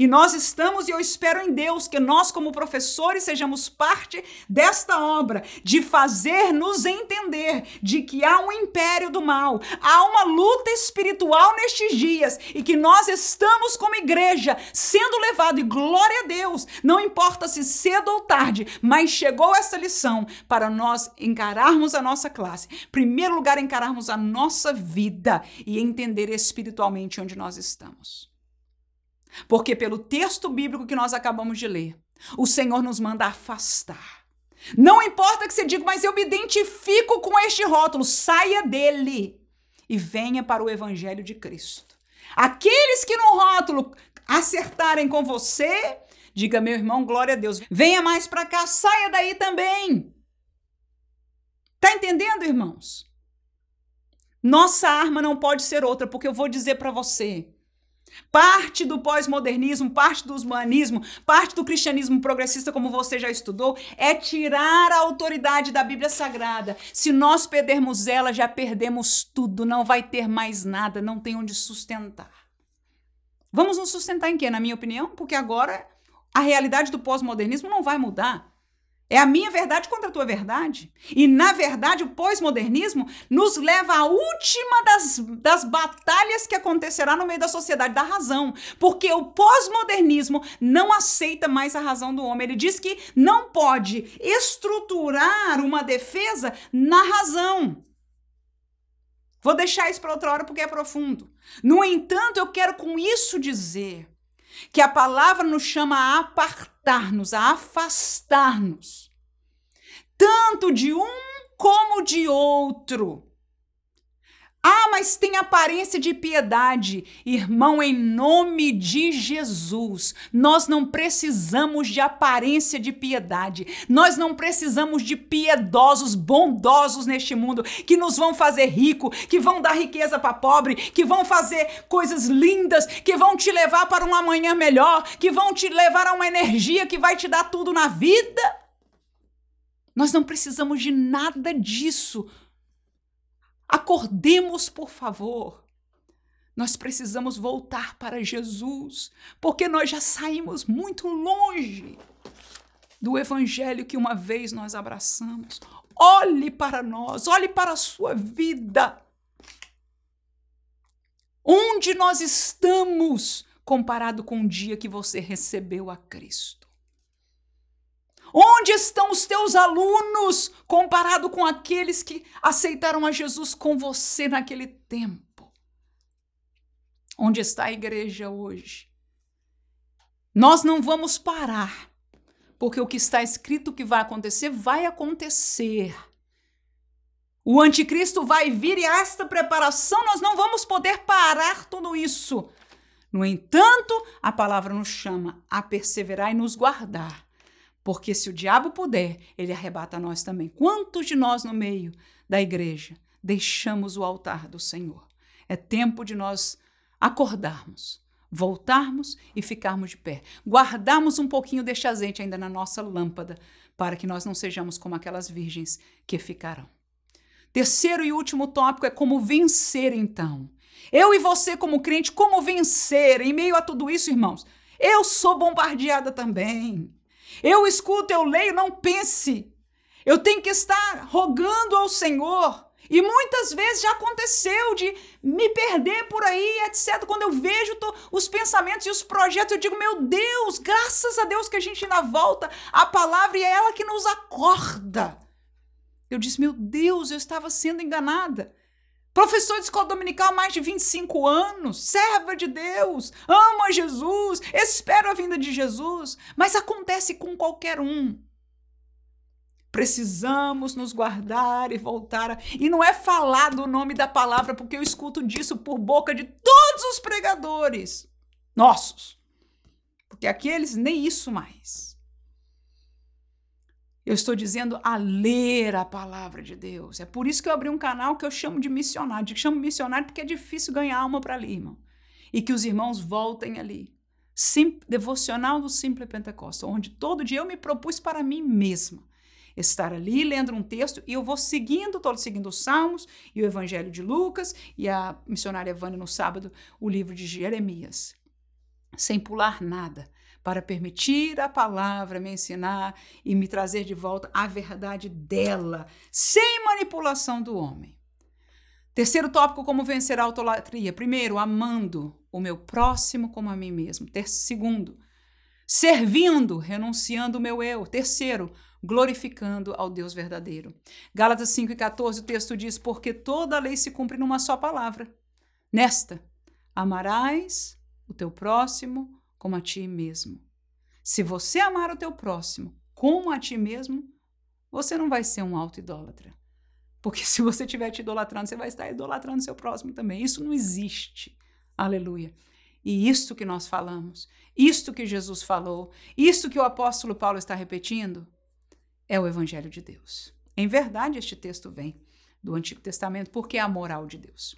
e nós estamos, e eu espero em Deus que nós, como professores, sejamos parte desta obra, de fazer nos entender de que há um império do mal, há uma luta espiritual nestes dias e que nós estamos, como igreja, sendo levado, e glória a Deus, não importa se cedo ou tarde, mas chegou essa lição para nós encararmos a nossa classe. Primeiro lugar, encararmos a nossa vida e entender espiritualmente onde nós estamos. Porque pelo texto bíblico que nós acabamos de ler, o Senhor nos manda afastar. Não importa que você diga, mas eu me identifico com este rótulo, saia dele e venha para o evangelho de Cristo. Aqueles que no rótulo acertarem com você, diga, meu irmão, glória a Deus, venha mais para cá, saia daí também. Tá entendendo, irmãos? Nossa arma não pode ser outra, porque eu vou dizer para você, Parte do pós-modernismo, parte do humanismo, parte do cristianismo progressista, como você já estudou, é tirar a autoridade da Bíblia Sagrada. Se nós perdermos ela, já perdemos tudo, não vai ter mais nada, não tem onde sustentar. Vamos nos sustentar em quê, na minha opinião? Porque agora a realidade do pós-modernismo não vai mudar. É a minha verdade contra a tua verdade. E, na verdade, o pós-modernismo nos leva à última das, das batalhas que acontecerá no meio da sociedade da razão. Porque o pós-modernismo não aceita mais a razão do homem. Ele diz que não pode estruturar uma defesa na razão. Vou deixar isso para outra hora porque é profundo. No entanto, eu quero com isso dizer que a palavra nos chama a apartar-nos, a afastar-nos, tanto de um como de outro. Ah, mas tem aparência de piedade. Irmão, em nome de Jesus, nós não precisamos de aparência de piedade. Nós não precisamos de piedosos, bondosos neste mundo que nos vão fazer rico, que vão dar riqueza para pobre, que vão fazer coisas lindas, que vão te levar para um amanhã melhor, que vão te levar a uma energia que vai te dar tudo na vida. Nós não precisamos de nada disso. Acordemos, por favor. Nós precisamos voltar para Jesus, porque nós já saímos muito longe do evangelho que uma vez nós abraçamos. Olhe para nós, olhe para a sua vida. Onde nós estamos comparado com o dia que você recebeu a Cristo? Onde estão os teus alunos comparado com aqueles que aceitaram a Jesus com você naquele tempo? Onde está a igreja hoje? Nós não vamos parar, porque o que está escrito que vai acontecer, vai acontecer. O anticristo vai vir e esta preparação nós não vamos poder parar tudo isso. No entanto, a palavra nos chama a perseverar e nos guardar porque se o diabo puder, ele arrebata nós também. Quantos de nós no meio da igreja deixamos o altar do Senhor? É tempo de nós acordarmos, voltarmos e ficarmos de pé. Guardarmos um pouquinho deste azeite ainda na nossa lâmpada, para que nós não sejamos como aquelas virgens que ficarão. Terceiro e último tópico é como vencer, então. Eu e você, como crente, como vencer em meio a tudo isso, irmãos? Eu sou bombardeada também. Eu escuto, eu leio, não pense. Eu tenho que estar rogando ao Senhor. E muitas vezes já aconteceu de me perder por aí, etc. Quando eu vejo os pensamentos e os projetos, eu digo, meu Deus, graças a Deus que a gente ainda volta à palavra e é ela que nos acorda. Eu disse, meu Deus, eu estava sendo enganada. Professor de escola dominical há mais de 25 anos, serva de Deus, ama Jesus, espera a vinda de Jesus, mas acontece com qualquer um. Precisamos nos guardar e voltar. A... E não é falar do nome da palavra, porque eu escuto disso por boca de todos os pregadores nossos. Porque aqueles nem isso mais. Eu estou dizendo a ler a palavra de Deus. É por isso que eu abri um canal que eu chamo de missionário. Eu chamo missionário porque é difícil ganhar alma para ali, irmão. E que os irmãos voltem ali. Sim, devocional do Simple Pentecostal, onde todo dia eu me propus para mim mesma estar ali lendo um texto e eu vou seguindo, estou seguindo os Salmos e o Evangelho de Lucas e a missionária Vânia no sábado, o livro de Jeremias, sem pular nada para permitir a palavra me ensinar e me trazer de volta a verdade dela, sem manipulação do homem. Terceiro tópico, como vencer a autolatria. Primeiro, amando o meu próximo como a mim mesmo. Ter segundo, servindo, renunciando o meu eu. Terceiro, glorificando ao Deus verdadeiro. Gálatas 5 e 14, o texto diz: Porque toda a lei se cumpre numa só palavra. Nesta, amarás o teu próximo como a ti mesmo. Se você amar o teu próximo como a ti mesmo, você não vai ser um auto-idólatra. Porque se você estiver te idolatrando, você vai estar idolatrando seu próximo também. Isso não existe. Aleluia. E isto que nós falamos, isto que Jesus falou, isto que o apóstolo Paulo está repetindo, é o Evangelho de Deus. Em verdade, este texto vem do Antigo Testamento, porque é a moral de Deus.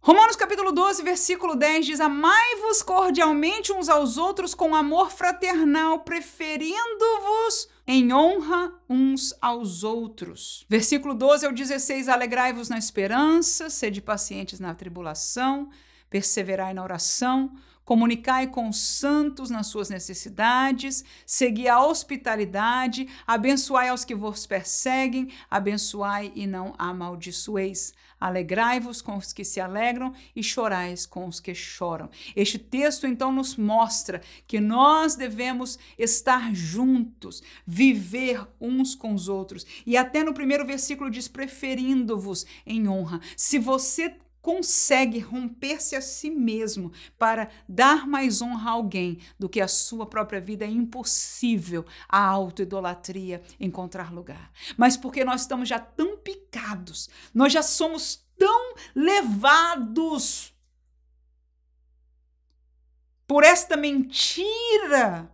Romanos capítulo 12, versículo 10 diz: Amai-vos cordialmente uns aos outros com amor fraternal, preferindo-vos em honra uns aos outros. Versículo 12 ao 16: Alegrai-vos na esperança, sede pacientes na tribulação, perseverai na oração, comunicai com os santos nas suas necessidades, segui a hospitalidade, abençoai aos que vos perseguem, abençoai e não amaldiçoeis. Alegrai-vos com os que se alegram e chorais com os que choram. Este texto então nos mostra que nós devemos estar juntos, viver uns com os outros. E até no primeiro versículo diz: preferindo-vos em honra. Se você consegue romper-se a si mesmo para dar mais honra a alguém do que a sua própria vida, é impossível a autoidolatria encontrar lugar. Mas porque nós estamos já tão picados, nós já somos tão levados por esta mentira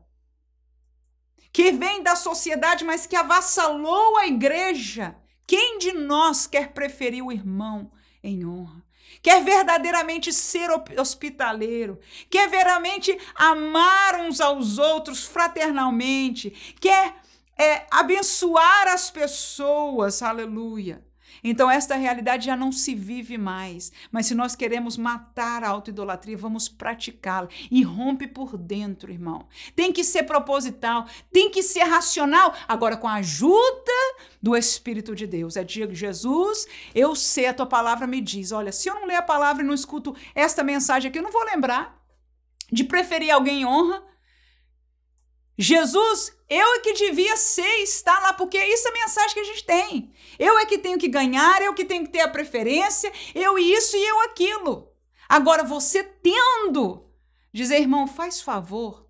que vem da sociedade, mas que avassalou a igreja. Quem de nós quer preferir o irmão em honra? Quer verdadeiramente ser hospitaleiro, quer verdadeiramente amar uns aos outros fraternalmente, quer é, abençoar as pessoas, aleluia. Então, esta realidade já não se vive mais. Mas se nós queremos matar a autoidolatria, vamos praticá-la. E rompe por dentro, irmão. Tem que ser proposital, tem que ser racional. Agora, com a ajuda do Espírito de Deus. É dia de Jesus, eu sei, a tua palavra me diz. Olha, se eu não ler a palavra e não escuto esta mensagem aqui, eu não vou lembrar de preferir alguém em honra Jesus, eu é que devia ser estar lá, porque é isso a mensagem que a gente tem. Eu é que tenho que ganhar, eu que tenho que ter a preferência, eu isso e eu aquilo. Agora, você tendo, dizer, irmão, faz favor,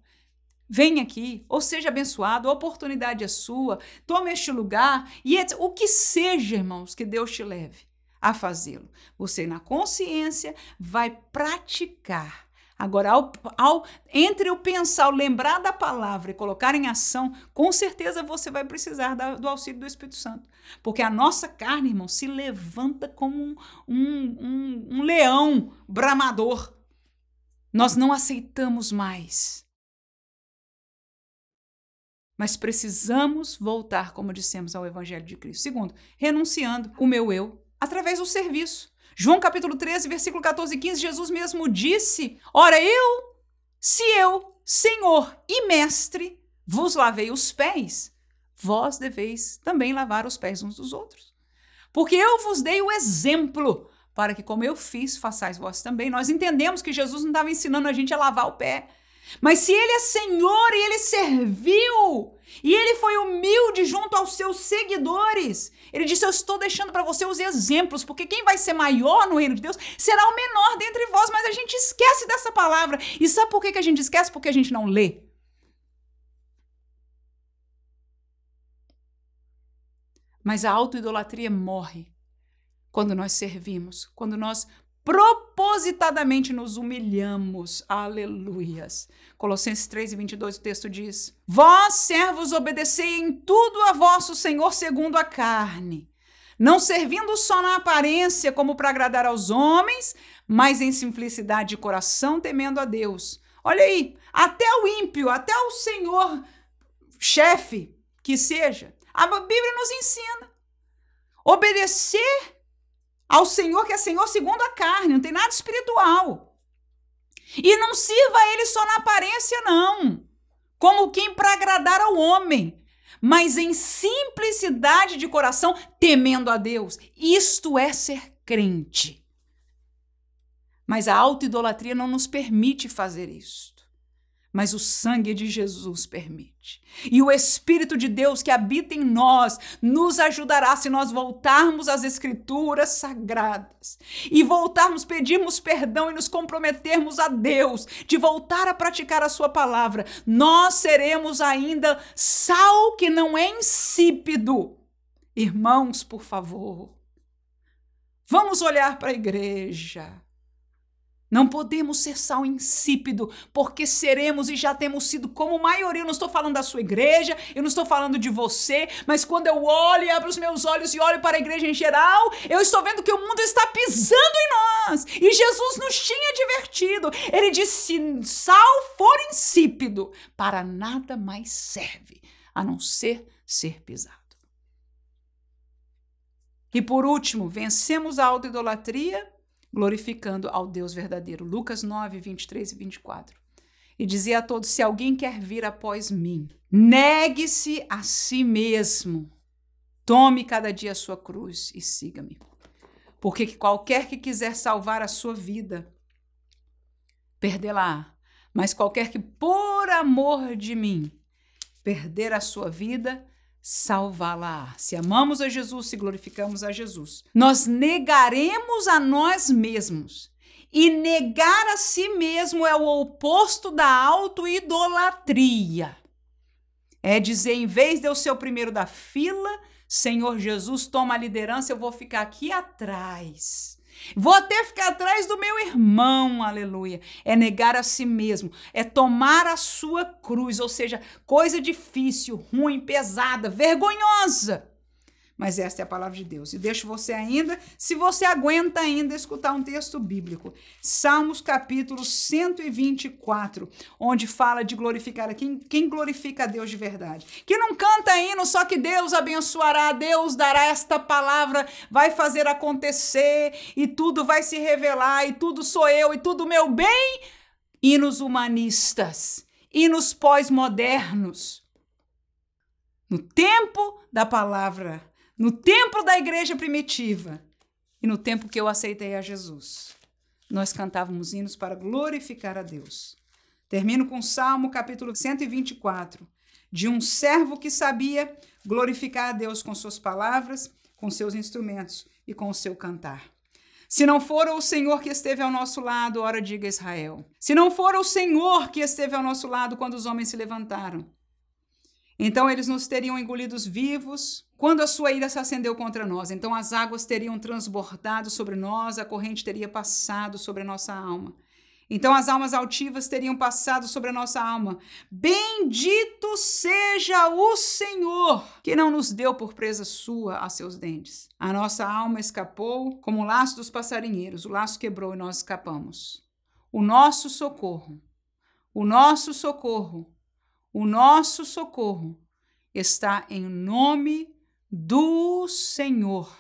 vem aqui, ou seja abençoado, a oportunidade é sua, tome este lugar, e o que seja, irmãos, que Deus te leve a fazê-lo. Você, na consciência, vai praticar Agora, ao, ao, entre o pensar, o lembrar da palavra e colocar em ação, com certeza você vai precisar da, do auxílio do Espírito Santo. Porque a nossa carne, irmão, se levanta como um, um, um, um leão bramador. Nós não aceitamos mais. Mas precisamos voltar, como dissemos, ao Evangelho de Cristo. Segundo, renunciando o meu eu através do serviço. João capítulo 13, versículo 14 e 15, Jesus mesmo disse: Ora, eu, se eu, Senhor e Mestre, vos lavei os pés, vós deveis também lavar os pés uns dos outros. Porque eu vos dei o exemplo, para que, como eu fiz, façais vós também. Nós entendemos que Jesus não estava ensinando a gente a lavar o pé. Mas se ele é Senhor e ele serviu, e ele foi humilde junto aos seus seguidores, ele disse: Eu estou deixando para você os exemplos, porque quem vai ser maior no reino de Deus será o menor dentre vós. Mas a gente esquece dessa palavra. E sabe por que a gente esquece? Porque a gente não lê. Mas a autoidolatria morre quando nós servimos, quando nós propositadamente nos humilhamos. Aleluias. Colossenses 3 e 22, o texto diz: Vós, servos, obedecei em tudo a vosso Senhor segundo a carne, não servindo só na aparência como para agradar aos homens, mas em simplicidade de coração, temendo a Deus. Olha aí, até o ímpio, até o Senhor chefe que seja, a Bíblia nos ensina. Obedecer ao Senhor que é Senhor segundo a carne, não tem nada espiritual. E não sirva a ele só na aparência, não, como quem para agradar ao homem, mas em simplicidade de coração, temendo a Deus. Isto é ser crente. Mas a autoidolatria não nos permite fazer isso mas o sangue de Jesus permite. E o Espírito de Deus que habita em nós nos ajudará se nós voltarmos às Escrituras sagradas e voltarmos, pedirmos perdão e nos comprometermos a Deus de voltar a praticar a Sua palavra. Nós seremos ainda sal que não é insípido. Irmãos, por favor, vamos olhar para a igreja não podemos ser sal insípido, porque seremos e já temos sido como maioria. Eu não estou falando da sua igreja, eu não estou falando de você, mas quando eu olho e abro os meus olhos e olho para a igreja em geral, eu estou vendo que o mundo está pisando em nós. E Jesus nos tinha advertido. Ele disse: se sal for insípido, para nada mais serve, a não ser ser pisado. E por último, vencemos a autoidolatria glorificando ao Deus verdadeiro. Lucas 9, 23 e 24. E dizia a todos: Se alguém quer vir após mim, negue-se a si mesmo, tome cada dia a sua cruz e siga-me. Porque qualquer que quiser salvar a sua vida, perdê-la. Mas qualquer que, por amor de mim, perder a sua vida, salvá-la. Se amamos a Jesus, se glorificamos a Jesus, nós negaremos a nós mesmos. E negar a si mesmo é o oposto da autoidolatria. É dizer, em vez de eu ser o primeiro da fila, Senhor Jesus, toma a liderança, eu vou ficar aqui atrás. Vou até ficar atrás do meu irmão, aleluia. É negar a si mesmo, é tomar a sua cruz, ou seja, coisa difícil, ruim, pesada, vergonhosa. Mas esta é a palavra de Deus. E deixo você ainda, se você aguenta ainda escutar um texto bíblico. Salmos capítulo 124, onde fala de glorificar quem, quem glorifica a Deus de verdade. Que não canta hino, só que Deus abençoará, Deus dará esta palavra, vai fazer acontecer e tudo vai se revelar e tudo sou eu e tudo meu bem. Hinos humanistas, hinos pós-modernos. No tempo da palavra no tempo da igreja primitiva e no tempo que eu aceitei a Jesus. Nós cantávamos hinos para glorificar a Deus. Termino com Salmo capítulo 124, de um servo que sabia glorificar a Deus com suas palavras, com seus instrumentos e com o seu cantar. Se não for o Senhor que esteve ao nosso lado, ora diga Israel. Se não for o Senhor que esteve ao nosso lado quando os homens se levantaram, então eles nos teriam engolidos vivos quando a sua ira se acendeu contra nós. Então as águas teriam transbordado sobre nós, a corrente teria passado sobre a nossa alma. Então as almas altivas teriam passado sobre a nossa alma. Bendito seja o Senhor, que não nos deu por presa sua a seus dentes. A nossa alma escapou como o laço dos passarinheiros, o laço quebrou e nós escapamos. O nosso socorro, o nosso socorro o nosso socorro está em nome do Senhor.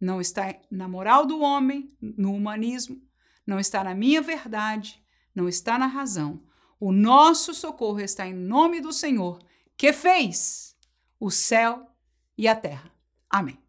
Não está na moral do homem, no humanismo, não está na minha verdade, não está na razão. O nosso socorro está em nome do Senhor, que fez o céu e a terra. Amém.